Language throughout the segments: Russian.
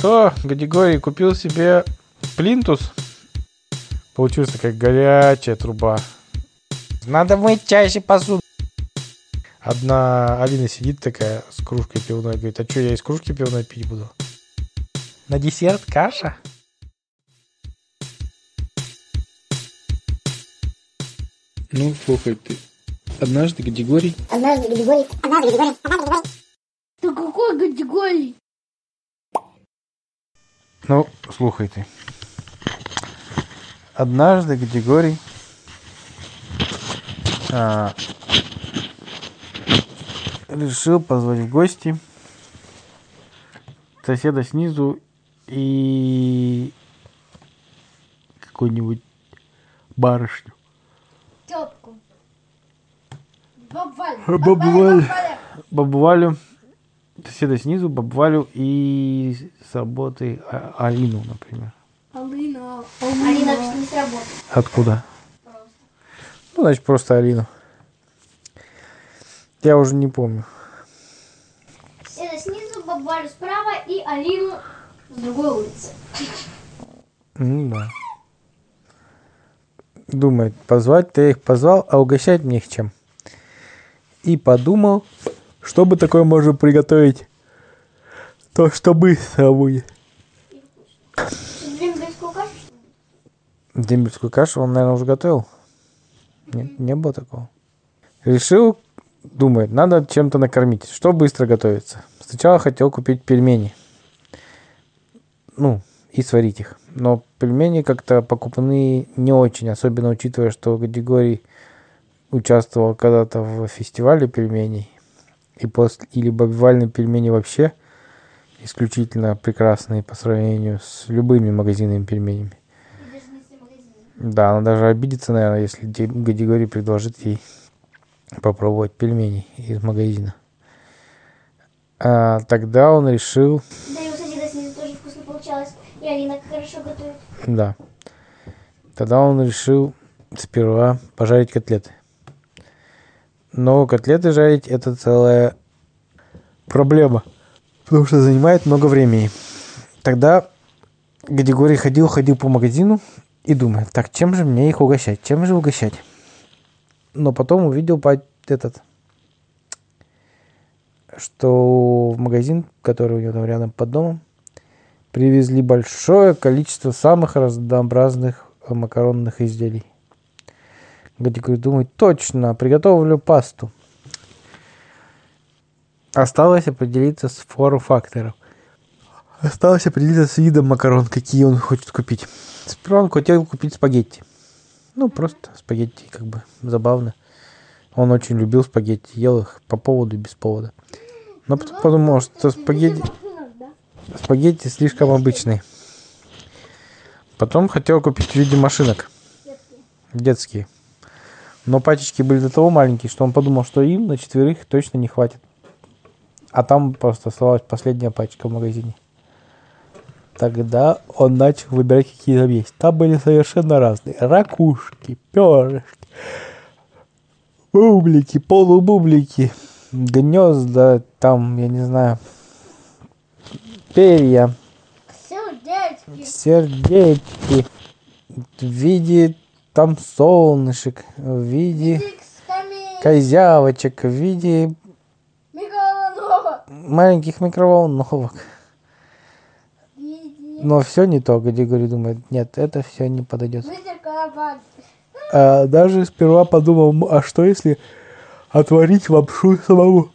Что, Гадигорий купил себе плинтус? Получилась такая горячая труба. Надо мыть чаще посуду. Одна Алина сидит такая с кружкой пивной, говорит, а что, я из кружки пивной пить буду? На десерт каша? Ну, слухай ты. Однажды Гадигорий... Однажды Григорий... Однажды Григорий... Однажды Григорий... Ты какой категории? Ну, слухай ты. Однажды Гадигорий а, решил позвать в гости соседа снизу и какую-нибудь барышню. Тёпку. Бабваль. Бабваль. Бабу Валю, соседа снизу, бабу Валю и с работы А- Алину, например. Алина. Алина не сработала. Откуда? Ну, значит, просто Алину. Я уже не помню. Седа снизу, бабалю справа и Алину с другой улицы. Ну да. Думает, позвать-то я их позвал, а угощать мне их чем. И подумал, что бы такое можно приготовить. То, что быстро будет. Дрембельскую кашу? Дембельскую кашу он, наверное, уже готовил. Нет, не было такого. Решил, думает, надо чем-то накормить. Что быстро готовится? Сначала хотел купить пельмени. Ну, и сварить их. Но пельмени как-то покупные не очень, особенно учитывая, что Гадигорий участвовал когда-то в фестивале пельменей. И после, или бабивальные пельмени вообще исключительно прекрасные по сравнению с любыми магазинными пельменями. Да, она даже обидится, наверное, если Ди- Гадигорий предложит ей попробовать пельмени из магазина. А, тогда он решил, Да и у соседа снизу тоже вкусно получалось. И Алина хорошо готовит. да, тогда он решил сперва пожарить котлеты. Но котлеты жарить это целая проблема, потому что занимает много времени. Тогда Гадигорий ходил, ходил по магазину и думает, так, чем же мне их угощать, чем же угощать? Но потом увидел этот, что в магазин, который у него там рядом под домом, привезли большое количество самых разнообразных макаронных изделий. Гадигорий думает, точно, приготовлю пасту. Осталось определиться с форм-фактором. Осталось определиться с видом макарон, какие он хочет купить. Сперва он хотел купить спагетти. Ну, просто спагетти, как бы, забавно. Он очень любил спагетти, ел их по поводу и без повода. Но потом подумал, что спагетти, спагетти слишком обычные. Потом хотел купить в виде машинок. Детские. Но пачечки были до того маленькие, что он подумал, что им на четверых точно не хватит. А там просто оставалась последняя пачка в магазине. Тогда он начал выбирать, какие там есть. Там были совершенно разные. Ракушки, перышки, бублики, полубублики, гнезда, там, я не знаю, перья, Сердечки. сердечки в виде там солнышек, в виде козявочек, в виде маленьких микроволновок. Но все не то, говорю, думает, нет, это все не подойдет. А даже сперва подумал, «М, а что если отварить лапшу самому?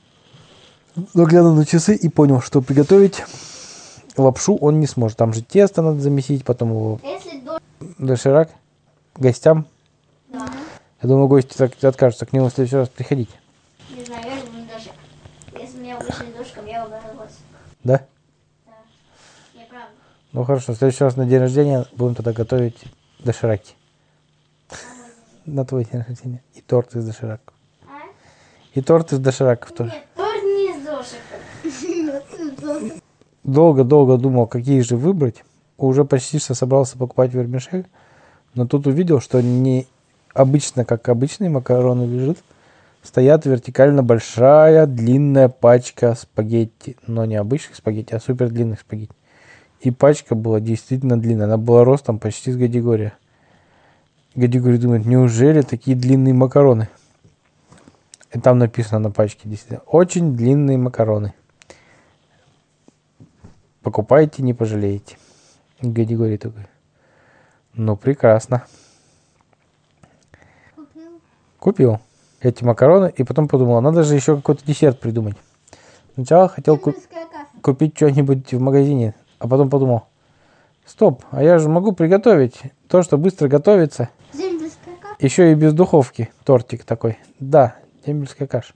Но глянул на часы и понял, что приготовить лапшу он не сможет. Там же тесто надо замесить, потом его доширак гостям. Да. Я думаю, гости так откажутся к нему в следующий раз приходить. Не знаю, я дошик. Если меня угощали дошиком, я обрадовалась. Да? Я правда. Ну хорошо, в следующий раз на день рождения будем тогда готовить дошираки. На твой день рождения. И торт из дошираков. А? И торт из дошираков тоже. Нет, торт не из дошика. долго-долго думал, какие же выбрать. Уже почти что собрался покупать вермишель, но тут увидел, что не обычно, как обычные макароны лежит, стоят вертикально большая длинная пачка спагетти, но не обычных спагетти, а супер длинных спагетти. И пачка была действительно длинная. Она была ростом почти с Гадигория. Гадигорий думает, неужели такие длинные макароны? И там написано на пачке действительно, очень длинные макароны. Покупайте, не пожалеете. Гадигорий такой, ну прекрасно. Купил. Купил эти макароны и потом подумал, надо же еще какой-то десерт придумать. Сначала хотел ку- Кембриджская кафе. купить что-нибудь в магазине, а потом подумал, стоп, а я же могу приготовить то, что быстро готовится, еще и без духовки, тортик такой. Да, дембельская каша.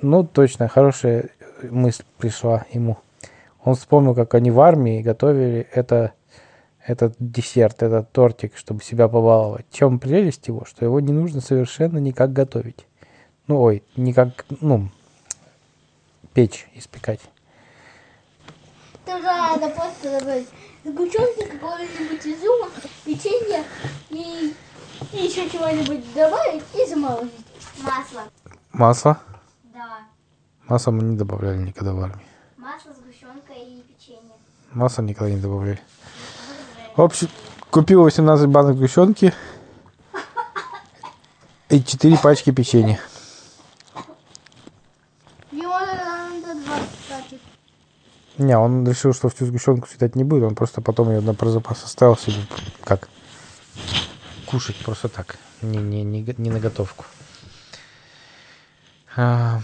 Ну, точно, хорошая мысль пришла ему. Он вспомнил, как они в армии готовили это, этот десерт, этот тортик, чтобы себя побаловать. В чем прелесть его, что его не нужно совершенно никак готовить. Ну, ой, никак, ну, печь, испекать. Туда надо просто добавить сгущенки, какого-нибудь изюма, печенье и, и еще чего-нибудь добавить и заморозить. Масло. Масло? Да. Масло мы не добавляли никогда в армии. Масло, сгущенка и печенье. Масло никогда не добавляли. Общем, купил 18 банок сгущенки и 4 пачки печенья. Ему надо 20 пачек. Не, он решил, что всю сгущенку съедать не будет, он просто потом ее на про запас оставил себе, как кушать просто так, не, не, не, не на готовку. А,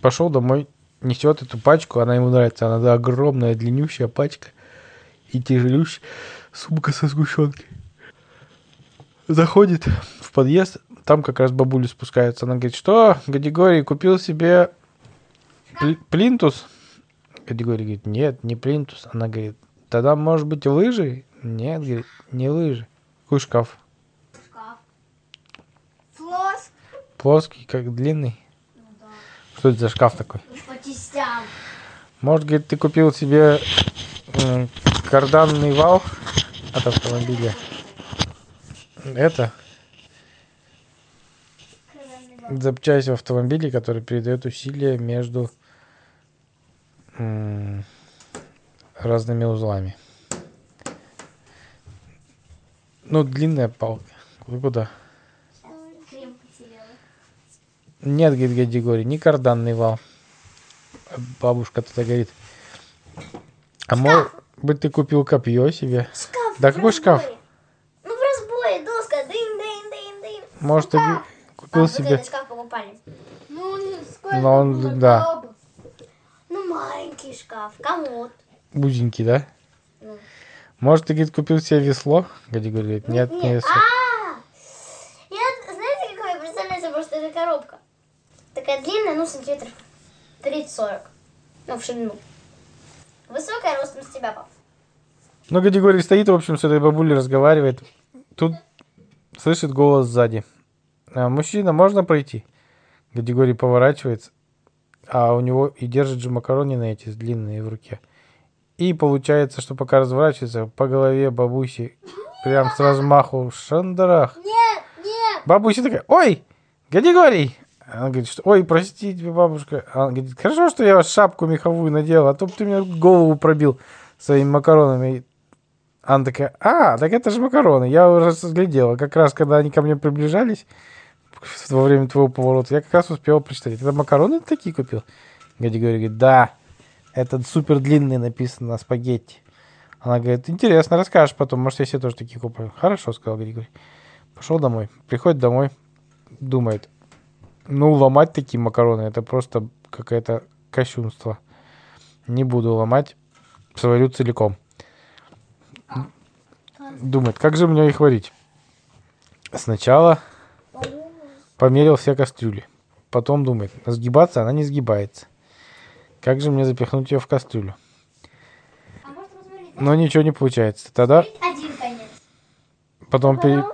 Пошел домой, несет эту пачку, она ему нравится, она да, огромная, длиннющая пачка и тяжелющая сумка со сгущенкой. Заходит в подъезд, там как раз бабуля спускается, она говорит, что, Гадигорий, купил себе Пл- Плинтус? Категория говорит, нет, не плинтус. Она говорит, тогда может быть лыжи? Нет, говорит, не лыжи. Какой шкаф? Шкаф. Плоский, как длинный. Что это за шкаф такой? По частям. Может, говорит, ты купил себе карданный вал от автомобиля? Это запчасть в автомобиле, который передает усилия между разными узлами. Ну, длинная палка. Куда? Нет, говорит Гадигорий, не карданный вал. Бабушка тогда говорит, а может быть ты купил копье себе? Шкаф. Да какой шкаф? Ну, в разбое, доска. Дын, дын, дын, дын. Может ты ку- купил А, вот себе... этот шкаф покупали. Ну, не сколько Но он, было да. Ну, маленький шкаф. Комод. Узенький, да? Ну. Может, ты, говорит, купил себе весло? Гадигорий говорит, нет, не весло. А, я, знаете, какое я представляю себе просто эта коробка? Такая длинная, ну, сантиметров 30-40. Ну, в ширину. Высокая, ростом с тебя, пап. Ну, Гадигорий стоит, в общем, с этой бабулей разговаривает. Тут слышит голос сзади. «А, мужчина, можно пройти? Гадигорий поворачивается, а у него и держит же макаронины эти длинные в руке. И получается, что пока разворачивается, по голове бабуси прям с размаху шандарах. Нет, нет. Бабуся такая, ой, Гадигорий! Она говорит, что, ой, простите, бабушка. Она говорит, хорошо, что я шапку меховую надела, а то бы ты мне голову пробил своими макаронами. Она такая, а, так это же макароны. Я уже разглядела. Как раз, когда они ко мне приближались во время твоего поворота, я как раз успел прочитать. Это макароны такие купил? Гадигорий говорит, да. Это супер длинный написано на спагетти. Она говорит, интересно, расскажешь потом, может, я себе тоже такие куплю. Хорошо, сказал Григорий. Пошел домой. Приходит домой, думает, ну, ломать такие макароны, это просто какое-то кощунство. Не буду ломать, сварю целиком. Думает, как же мне их варить? Сначала померил все кастрюли. Потом думает, сгибаться она не сгибается. Как же мне запихнуть ее в кастрюлю? А? Но ничего не получается. Тогда Один конец. потом пере-.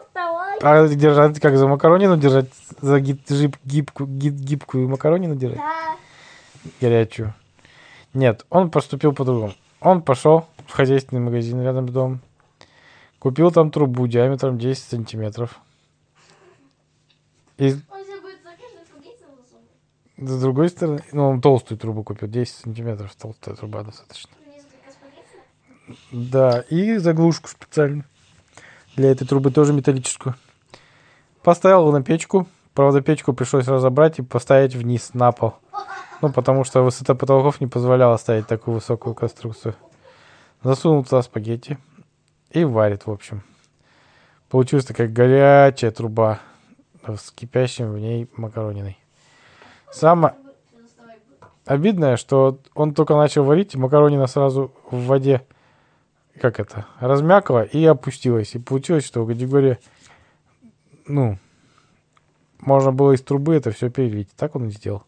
А держать как за макаронину держать, за ги- жип- гибкую, ги- гибкую макаронину держать, Да. горячую. Нет, он поступил по-другому. Он пошел в хозяйственный магазин рядом с домом, купил там трубу диаметром 10 сантиметров. И с другой стороны, ну, он толстую трубу купил, 10 сантиметров, толстая труба достаточно. Да, и заглушку специальную. Для этой трубы тоже металлическую. Поставил его на печку. Правда, печку пришлось разобрать и поставить вниз, на пол. Ну, потому что высота потолков не позволяла ставить такую высокую конструкцию. Засунул туда спагетти и варит, в общем. Получилась такая горячая труба с кипящим в ней макарониной. Самое обидное, что он только начал варить, макаронина сразу в воде, как это, размякла и опустилась. И получилось, что категория, ну, можно было из трубы это все перелить. Так он и сделал.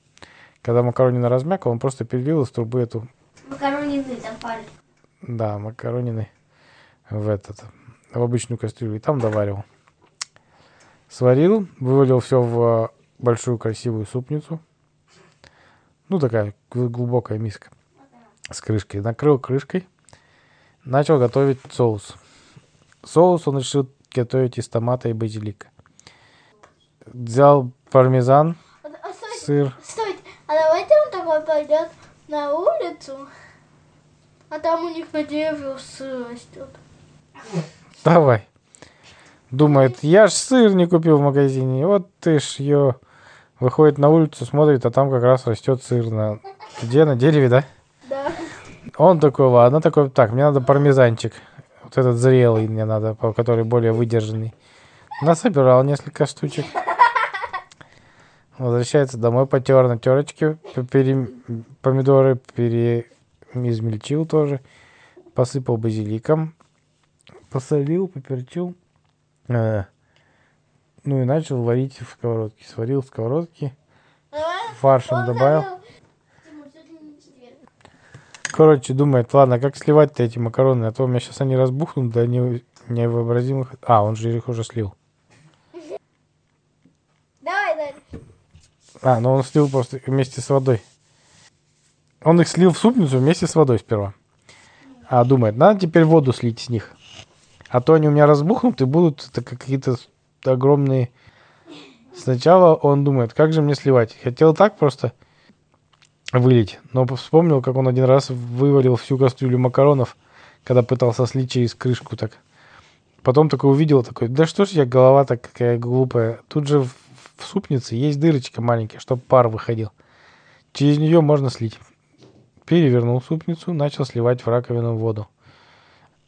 Когда макаронина размякла, он просто перелил из трубы эту, Макаронины там парят. да, макаронины в этот, в обычную кастрюлю. И там доваривал. Сварил, вывалил все в большую красивую супницу. Ну, такая гл- глубокая миска с крышкой. Накрыл крышкой. Начал готовить соус. Соус он решил готовить из томата и базилика. Взял пармезан, А, стойте, сыр. стойте, а давайте он такой пойдет на улицу, а там у них на дереве сыр растет. Давай. Думает, я ж сыр не купил в магазине. Вот ты ж ее. Выходит на улицу, смотрит, а там как раз растет сыр на... Где? На дереве? Да. Он такой, ладно, такой, так, мне надо пармезанчик. Вот этот зрелый мне надо, который более выдержанный. Насобирал несколько штучек. Возвращается домой, потер на терочке, пере- помидоры переизмельчил тоже, посыпал базиликом, посолил, поперчил, э, ну и начал варить в сковородке. Сварил в сковородке, фаршем добавил. Короче, думает, ладно, как сливать-то эти макароны, а то у меня сейчас они разбухнут до не- невообразимых... А, он же их уже слил. Давай, дальше. А, ну он слил просто вместе с водой. Он их слил в супницу вместе с водой сперва. А думает, надо теперь воду слить с них. А то они у меня разбухнут и будут какие-то огромные... Сначала он думает, как же мне сливать. Хотел так просто вылить, но вспомнил, как он один раз вывалил всю кастрюлю макаронов, когда пытался слить через крышку так. Потом такой увидел, такой, да что ж я голова такая глупая. Тут же в, в супнице есть дырочка маленькая, чтобы пар выходил. Через нее можно слить. Перевернул супницу, начал сливать в раковину воду.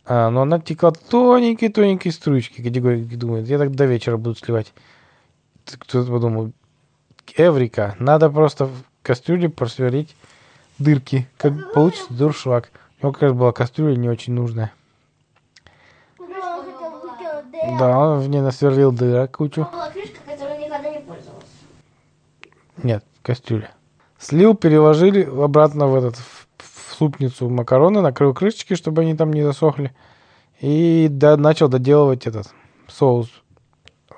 А, но она текла тоненькой-тоненькой струечки. Категория думает, я так до вечера буду сливать. Кто-то подумал, Эврика, надо просто кастрюле просверлить дырки. Как получится дуршлаг. У него как раз была кастрюля не очень нужная. Ну, да он в ней насверлил дырок кучу. Была крышка, которой никогда не пользовался. Нет, кастрюля. Слил, переложили обратно в этот в, в супницу макароны, накрыл крышечки, чтобы они там не засохли. И да, начал доделывать этот соус.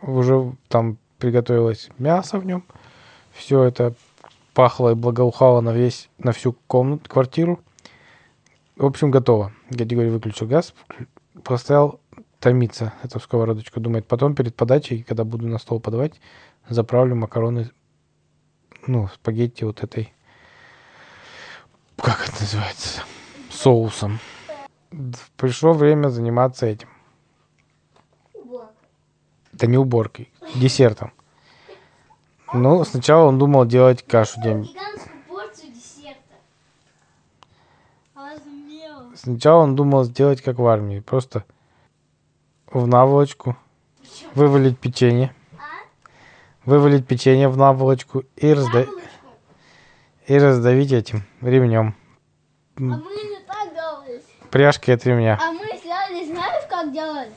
Уже там приготовилось мясо в нем. Все это пахло и благоухало на весь, на всю комнату, квартиру. В общем, готово. Категория выключил газ, поставил томиться эту сковородочку. Думает, потом перед подачей, когда буду на стол подавать, заправлю макароны ну, спагетти вот этой, как это называется, соусом. Пришло время заниматься этим. Да не уборкой, десертом. Ну, сначала он думал делать кашу. Размел. Сначала он думал сделать как в армии, просто в наволочку вывалить печенье, вывалить печенье в наволочку и, разда- и раздавить этим ремнем, А мы не так делали. пряжкой от ремня. А мы взяли, знаешь, как делали?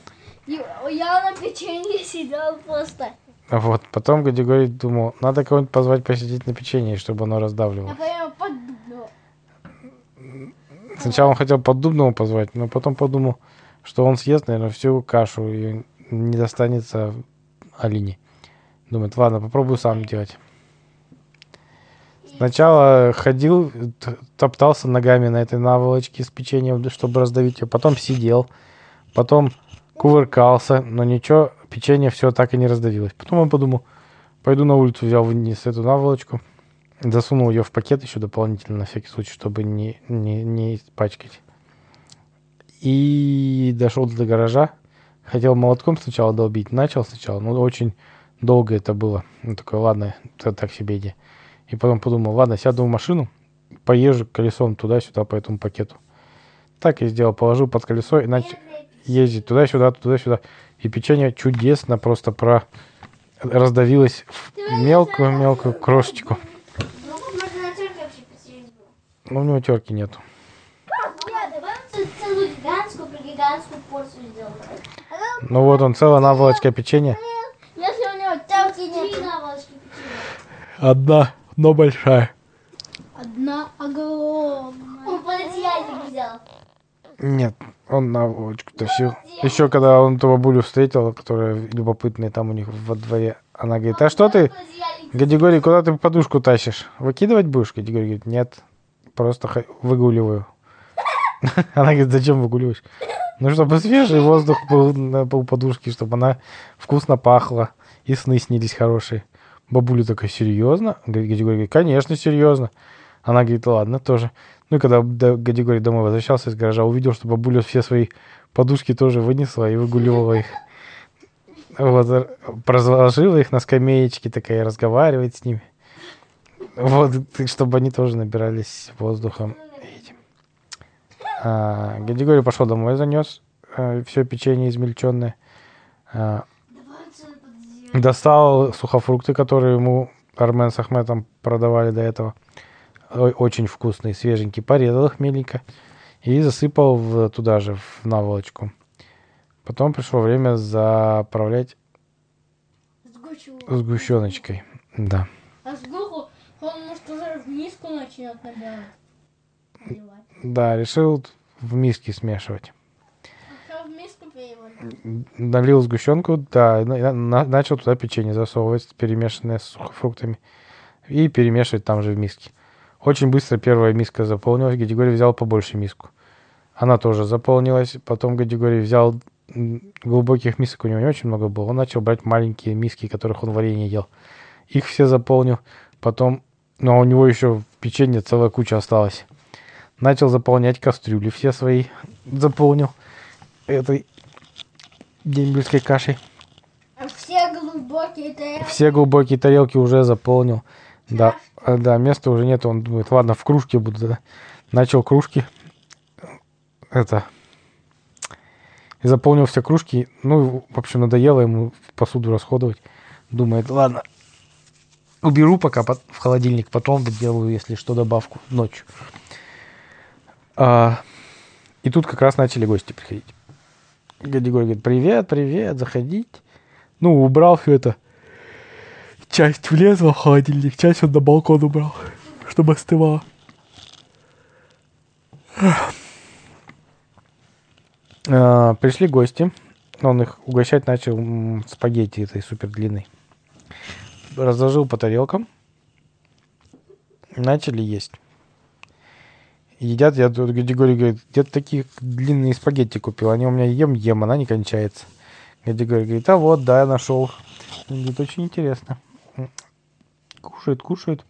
Я на печенье сидел просто. Вот, потом категорий думал, надо кого-нибудь позвать посидеть на печенье, чтобы оно Я раздавливало. Сначала он хотел поддубного позвать, но потом подумал, что он съест, наверное, всю кашу и не достанется Алине. Думает, ладно, попробую сам делать. Сначала ходил, топтался ногами на этой наволочке с печеньем, чтобы раздавить ее. Потом сидел, потом кувыркался, но ничего, печенье все так и не раздавилось. Потом он подумал, пойду на улицу, взял вниз эту наволочку, засунул ее в пакет еще дополнительно на всякий случай, чтобы не, не, не испачкать. И дошел до гаража. Хотел молотком сначала долбить. Начал сначала, но очень долго это было. Ну, такой, ладно, это так себе иди. И потом подумал, ладно, сяду в машину, поезжу колесом туда-сюда по этому пакету. Так и сделал, положил под колесо и начал ездить туда-сюда, туда-сюда. И печенье чудесно просто про раздавилось в мелкую-мелкую крошечку. Ну, можно на терке вообще посередине. Но у него терки нету. Я, давай ц- целую гигантскую, гигантскую порцию сделаем. Ну вот он, целая наволочка печенья. Если у него три нет. наволочки печенья. Одна, но большая. Одна огромная. Он пододеяльник взял. Нет, он наволочку тащил. Еще когда он ту бабулю встретил, которая любопытная там у них во дворе, она говорит, а что ты. Гадигорий, куда ты подушку тащишь? Выкидывать будешь? Гадигорий говорит, нет, просто выгуливаю. Она говорит, зачем выгуливаешь? Ну, чтобы свежий воздух был на пол подушки, чтобы она вкусно пахла и сны снились хорошие. Бабуля такая, серьезно? Гадигорий говорит, конечно, серьезно. Она говорит, ладно, тоже. Ну когда до- Гадигорий домой возвращался из гаража, увидел, что бабуля все свои подушки тоже вынесла и выгуливала их. Вот, разложила их на скамеечке, такая, и разговаривает с ними. Вот, чтобы они тоже набирались воздухом этим. А, Гадигорий пошел домой, занес все печенье измельченное. А, достал сухофрукты, которые ему Армен с Ахметом продавали до этого. Очень вкусные, свеженькие. Порезал их меленько и засыпал в- туда же, в наволочку. Потом пришло время заправлять сгущеночкой. Да. А сгуху он может уже в миску начнет набирать. Наливать. Да, решил в миске смешивать. А в миску. Налил сгущенку, да, на- на- начал туда печенье засовывать, перемешанное с сухофруктами. И перемешивать там же в миске. Очень быстро первая миска заполнилась. Гадигорий взял побольше миску. Она тоже заполнилась. Потом Гадигорий взял глубоких мисок, у него не очень много было. Он начал брать маленькие миски, которых он варенье ел. Их все заполнил. Потом, ну а у него еще в печенье целая куча осталась. Начал заполнять кастрюли все свои. Заполнил этой дембельской кашей. А все глубокие тарелки. Все глубокие тарелки уже заполнил. Да, э, да, места уже нет. Он думает, ладно, в кружке буду. Да. Начал кружки. Это. И заполнил все кружки. Ну, в общем, надоело ему посуду расходовать. Думает, ладно, уберу пока в холодильник, потом сделаю, если что, добавку ночью. А, и тут как раз начали гости приходить. Гадигорий говорит, привет, привет, заходите. Ну, убрал все это. Часть влезла в холодильник, часть он на балкон убрал, чтобы остывало. А, Пришли гости. Он их угощать начал спагетти этой супер длинной. Разложил по тарелкам. Начали есть. Едят, я тут Гадигорий говорит, где ты такие длинные спагетти купил? Они у меня ем-ем, она не кончается. Гадигорий говорит, а вот, да, я нашел. Говорит, очень интересно. Кушает, кушает.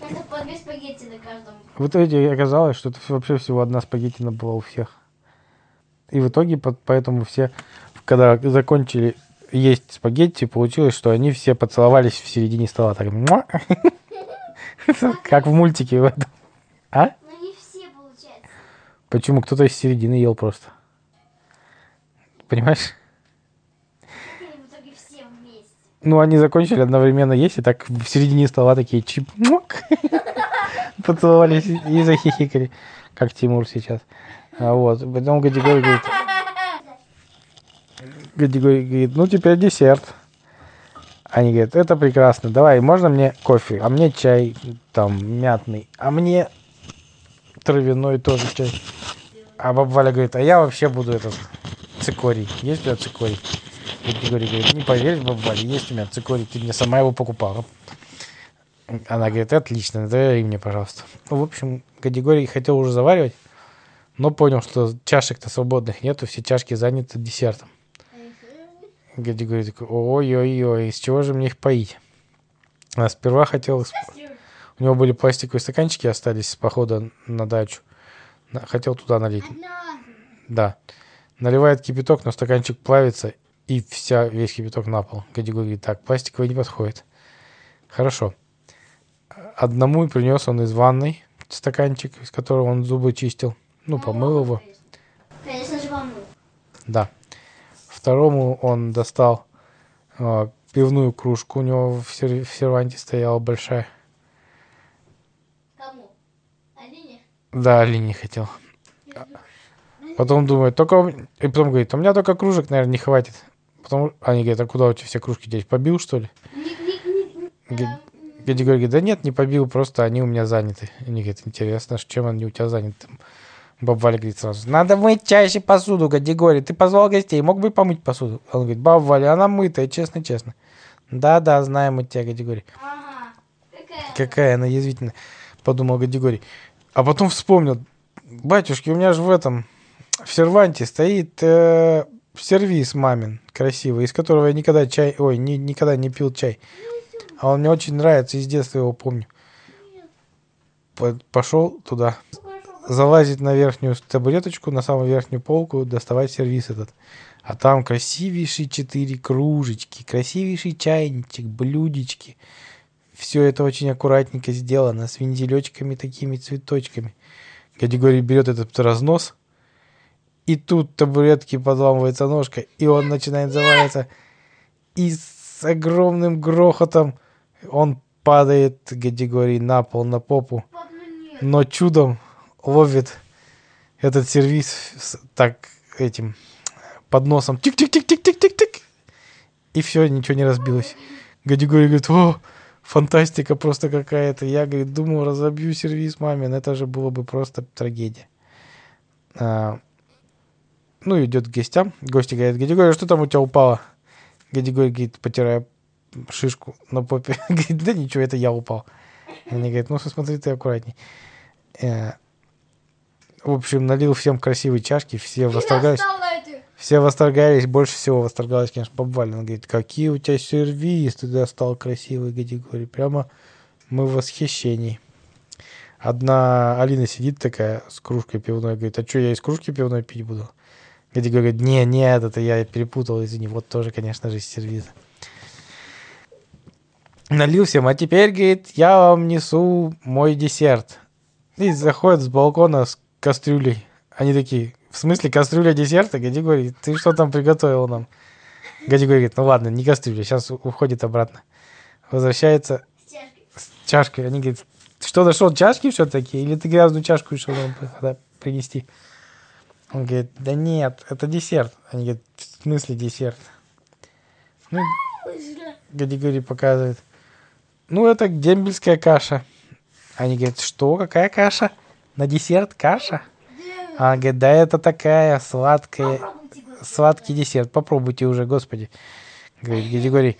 Это по две спагетти на каждом. В итоге оказалось, что это вообще всего одна спагеттина была у всех. И в итоге по- поэтому все, когда закончили есть спагетти, получилось, что они все поцеловались в середине стола. Так, как в мультике в этом. А? Но не все получается. Почему? Кто-то из середины ел просто. Понимаешь? Как они в итоге все вместе. Ну, они закончили одновременно есть, и так в середине стола такие чип муак, поцеловались и захихикали, как Тимур сейчас. А вот, потом Гадигорий говорит, Гадигорий говорит, ну теперь десерт. Они говорят, это прекрасно, давай, можно мне кофе, а мне чай там мятный, а мне травяной тоже чай. А баба Валя говорит, а я вообще буду этот цикорий. Есть у тебя цикорий? Гадигорий говорит, не поверишь, баба Валя, есть у меня цикорий, ты мне сама его покупала. Она говорит, отлично, давай мне, пожалуйста. Ну, в общем, Гадигорий хотел уже заваривать, но понял, что чашек-то свободных нету, все чашки заняты десертом. Гадигорий такой, ой-ой-ой, из чего же мне их поить? А сперва хотел... У него были пластиковые стаканчики остались с похода на дачу. Хотел туда налить. Да. Наливает кипяток, но стаканчик плавится, и вся, весь кипяток на пол. Говорит, так, пластиковый не подходит. Хорошо. Одному принес он из ванной стаканчик, из которого он зубы чистил. Ну, помыл его. Конечно же, помыл. Да. Второму он достал э, пивную кружку, у него в, сер- в серванте стояла большая. Кому? Алине? Да, Али не хотел. Потом думает, только... И потом говорит, у меня только кружек, наверное, не хватит. Потом они говорят, а куда у тебя все кружки деть? Побил, что ли? Ни- ни- ни- Г- Гади говорит, да нет, не побил, просто они у меня заняты. Они говорят, интересно, ш- чем они у тебя заняты? Баба Валя говорит сразу, надо мыть чаще посуду, Гади говорит, ты позвал гостей, мог бы помыть посуду? Он говорит, баба Валя, она мытая, честно-честно. Да-да, знаем мы тебя, Гади говорит. Ага. Какая? Какая она язвительная, подумал Гадигорий. А потом вспомнил, батюшки, у меня же в этом, в серванте стоит э, сервис мамин красивый, из которого я никогда чай, ой, ни- никогда не пил чай. А он мне очень нравится, из детства его помню. По- Пошел туда, залазить на верхнюю табуреточку, на самую верхнюю полку, доставать сервис этот. А там красивейшие четыре кружечки, красивейший чайничек, блюдечки. Все это очень аккуратненько сделано, с вензелечками такими, цветочками. Категория берет этот разнос, и тут табуретки подламывается ножка, и он начинает заваливаться. И с огромным грохотом он падает, категории, на пол, на попу. Но чудом ловит этот сервис так этим подносом. Тик-тик-тик-тик-тик-тик-тик. И все, ничего не разбилось. Гадигорий говорит, о, фантастика просто какая-то. Я, говорит, думал, разобью сервис мамин. Это же было бы просто трагедия. А, ну, идет к гостям. Гости говорят, Гадигорий, что там у тебя упало? Гадигорий говорит, потирая шишку на попе. Говорит, да ничего, это я упал. Они говорят, ну, смотри ты аккуратней. Э, В общем, налил всем красивые чашки, все восторгались. Все восторгались, больше всего восторгалась, конечно, баба Валя. Она говорит, какие у тебя сервис, ты достал красивый, категории. Прямо мы в восхищении. Одна Алина сидит такая с кружкой пивной, говорит, а что, я из кружки пивной пить буду? Гади говорит, не, нет, это я перепутал, извини, вот тоже, конечно же, из сервиза. Налил всем, а теперь, говорит, я вам несу мой десерт. И заходит с балкона с кастрюлей. Они такие, в смысле кастрюля десерта? Гади говорит, ты что там приготовил нам? Гади говорит, ну ладно, не кастрюля, сейчас уходит обратно. Возвращается С чашкой. с чашкой. Они говорят, что, нашел чашки все-таки? Или ты грязную чашку решил нам при- принести? Он говорит, да нет, это десерт. Они говорят, в смысле десерт? Ну, Гадигорий показывает. Ну, это дембельская каша. Они говорят, что, какая каша? На десерт каша? А он говорит, да это такая сладкая, сладкий десерт. Попробуйте уже, господи. Говорит Григорий.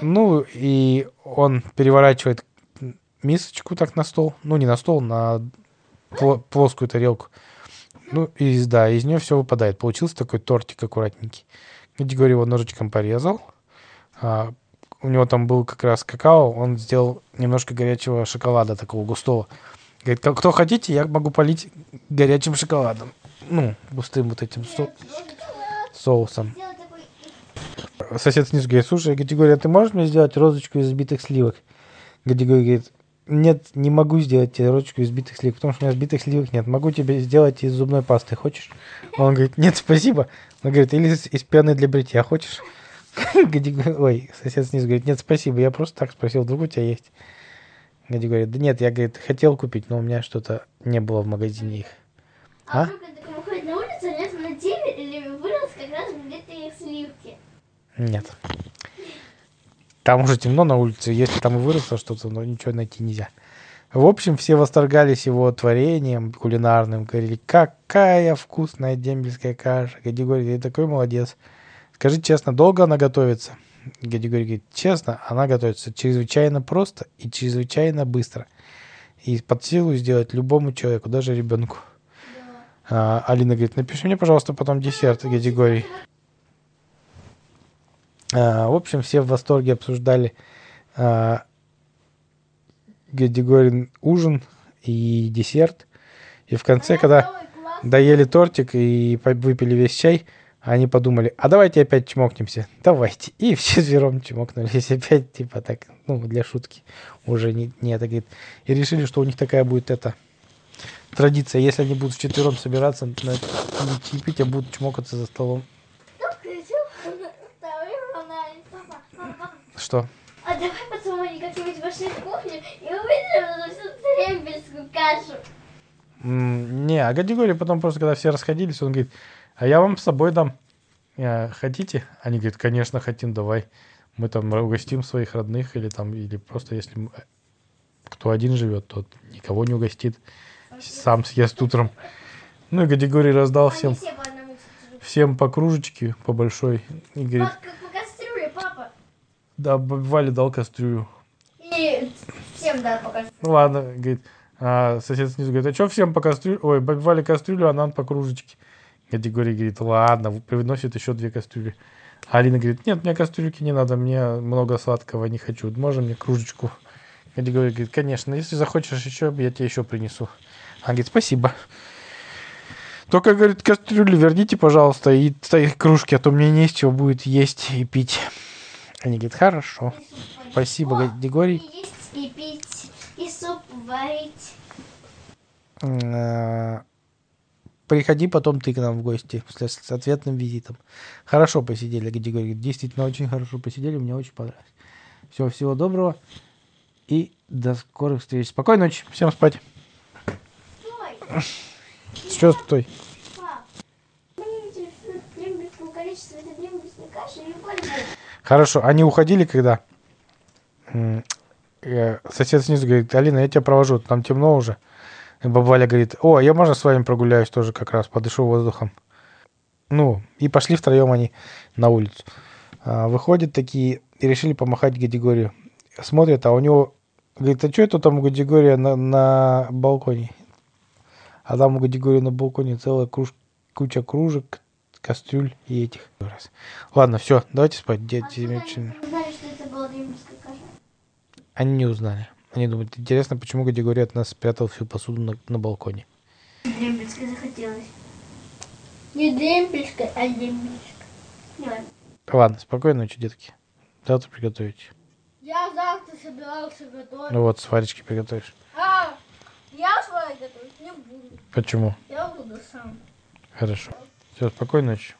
Ну, и он переворачивает мисочку так на стол. Ну, не на стол, на пло- плоскую тарелку. Ну, и да, из нее все выпадает. Получился такой тортик аккуратненький. Григорий его ножичком порезал. А, у него там был как раз какао. Он сделал немножко горячего шоколада, такого густого. Говорит, «Ка- кто хотите, я могу полить горячим шоколадом. Ну, густым вот этим со- соусом. Сосед снизу говорит, слушай, Гадигорий, а ты можешь мне сделать розочку из взбитых сливок? Гадигорий говорит, нет, не могу сделать тебе розочку из взбитых сливок, потому что у меня взбитых сливок нет. Могу тебе сделать из зубной пасты, хочешь? Он говорит, нет, спасибо. Он говорит, или из, из пены для бритья, хочешь? Ой, сосед снизу говорит, нет, спасибо, я просто так спросил, вдруг у тебя есть? Гади говорит, да нет, я, говорит, хотел купить, но у меня что-то не было в магазине их. А А? выходит на улицу, у него на теле или вырос как раз взбитые сливки. Нет. Там уже темно на улице, если там и выросло что-то, но ничего найти нельзя. В общем, все восторгались его творением кулинарным, говорили, какая вкусная дембельская каша. Гадигорий, ты такой молодец. Скажи честно, долго она готовится? Гадигорий говорит, честно, она готовится чрезвычайно просто и чрезвычайно быстро. И под силу сделать любому человеку, даже ребенку. А, Алина говорит, напиши мне, пожалуйста, потом десерт, Гадигорий. А, в общем, все в восторге обсуждали а, Гадигорин ужин и десерт. И в конце, когда, доели тортик и выпили весь чай, они подумали, а давайте опять чмокнемся. Давайте. И вчетвером чмокнулись опять, типа так, ну, для шутки. Уже не, не это, говорит. И решили, что у них такая будет эта традиция. Если они будут вчетвером собираться, на, не чаепить, а будут чмокаться за столом. Что? А давай они как-нибудь вошли в кухню и увидели эту всю трембельскую кашу. Не, а Гадигорий потом просто, когда все расходились, он говорит, а я вам с собой дам. Э, Хотите? Они говорят, конечно, хотим, давай. Мы там угостим своих родных или там, или просто если кто один живет, тот никого не угостит. Сам съест утром. Ну и Гадигорий раздал всем, всем по кружечке, по большой. И говорит, Пап, как по кастрюле, папа. Да, бабе Вале дал кастрюлю. И всем да, покажу. Ну ладно, говорит, а сосед снизу говорит, а что всем по кастрюле, ой, бабе Вале кастрюлю, а нам по кружечке. Категория говорит, ладно, приносит еще две кастрюли. А Алина говорит, нет, мне кастрюльки не надо, мне много сладкого не хочу, можно мне кружечку? Категория говорит, конечно, если захочешь еще, я тебе еще принесу. Она говорит, спасибо. Только, говорит, кастрюли верните, пожалуйста, и кружки, а то мне не из чего будет есть и пить. Они говорят, хорошо. Спасибо, О, Григорий. Есть, и пить, и суп варить. Э, Приходи потом ты к нам в гости с с ответным визитом. Хорошо посидели, Григорий. Действительно, очень хорошо посидели, мне очень понравилось. Всего, всего доброго и до скорых встреч. Спокойной ночи, всем спать. Стой, Что стой? пап. Мне интересует трембельское количество этой трембельской каши или больше? Хорошо, они уходили, когда э, сосед снизу говорит, Алина, я тебя провожу, там темно уже. И баба Валя говорит, о, я можно с вами прогуляюсь тоже как раз, подышу воздухом. Ну, и пошли втроем они на улицу. А, выходят такие и решили помахать Гадигорию. Смотрят, а у него... Говорит, а что это там у Гадигория на, на балконе? А там у Гадигория на балконе целая круж- куча кружек, кастрюль и этих. Раз. Ладно, все, давайте спать. Дети, узнали, что это была трембельская каша? Они не узнали. Они думают, интересно, почему Гадигорий от нас спрятал всю посуду на, на балконе. Трембельская захотелось. Не демпельская, а демпельская. Не ладно. Ладно, спокойной ночи, детки. Завтра приготовите. Я завтра собирался готовить. Ну вот, сваречки приготовишь. А, я свой готовить не буду. Почему? Я буду сам. Хорошо. Все, спокойной ночи.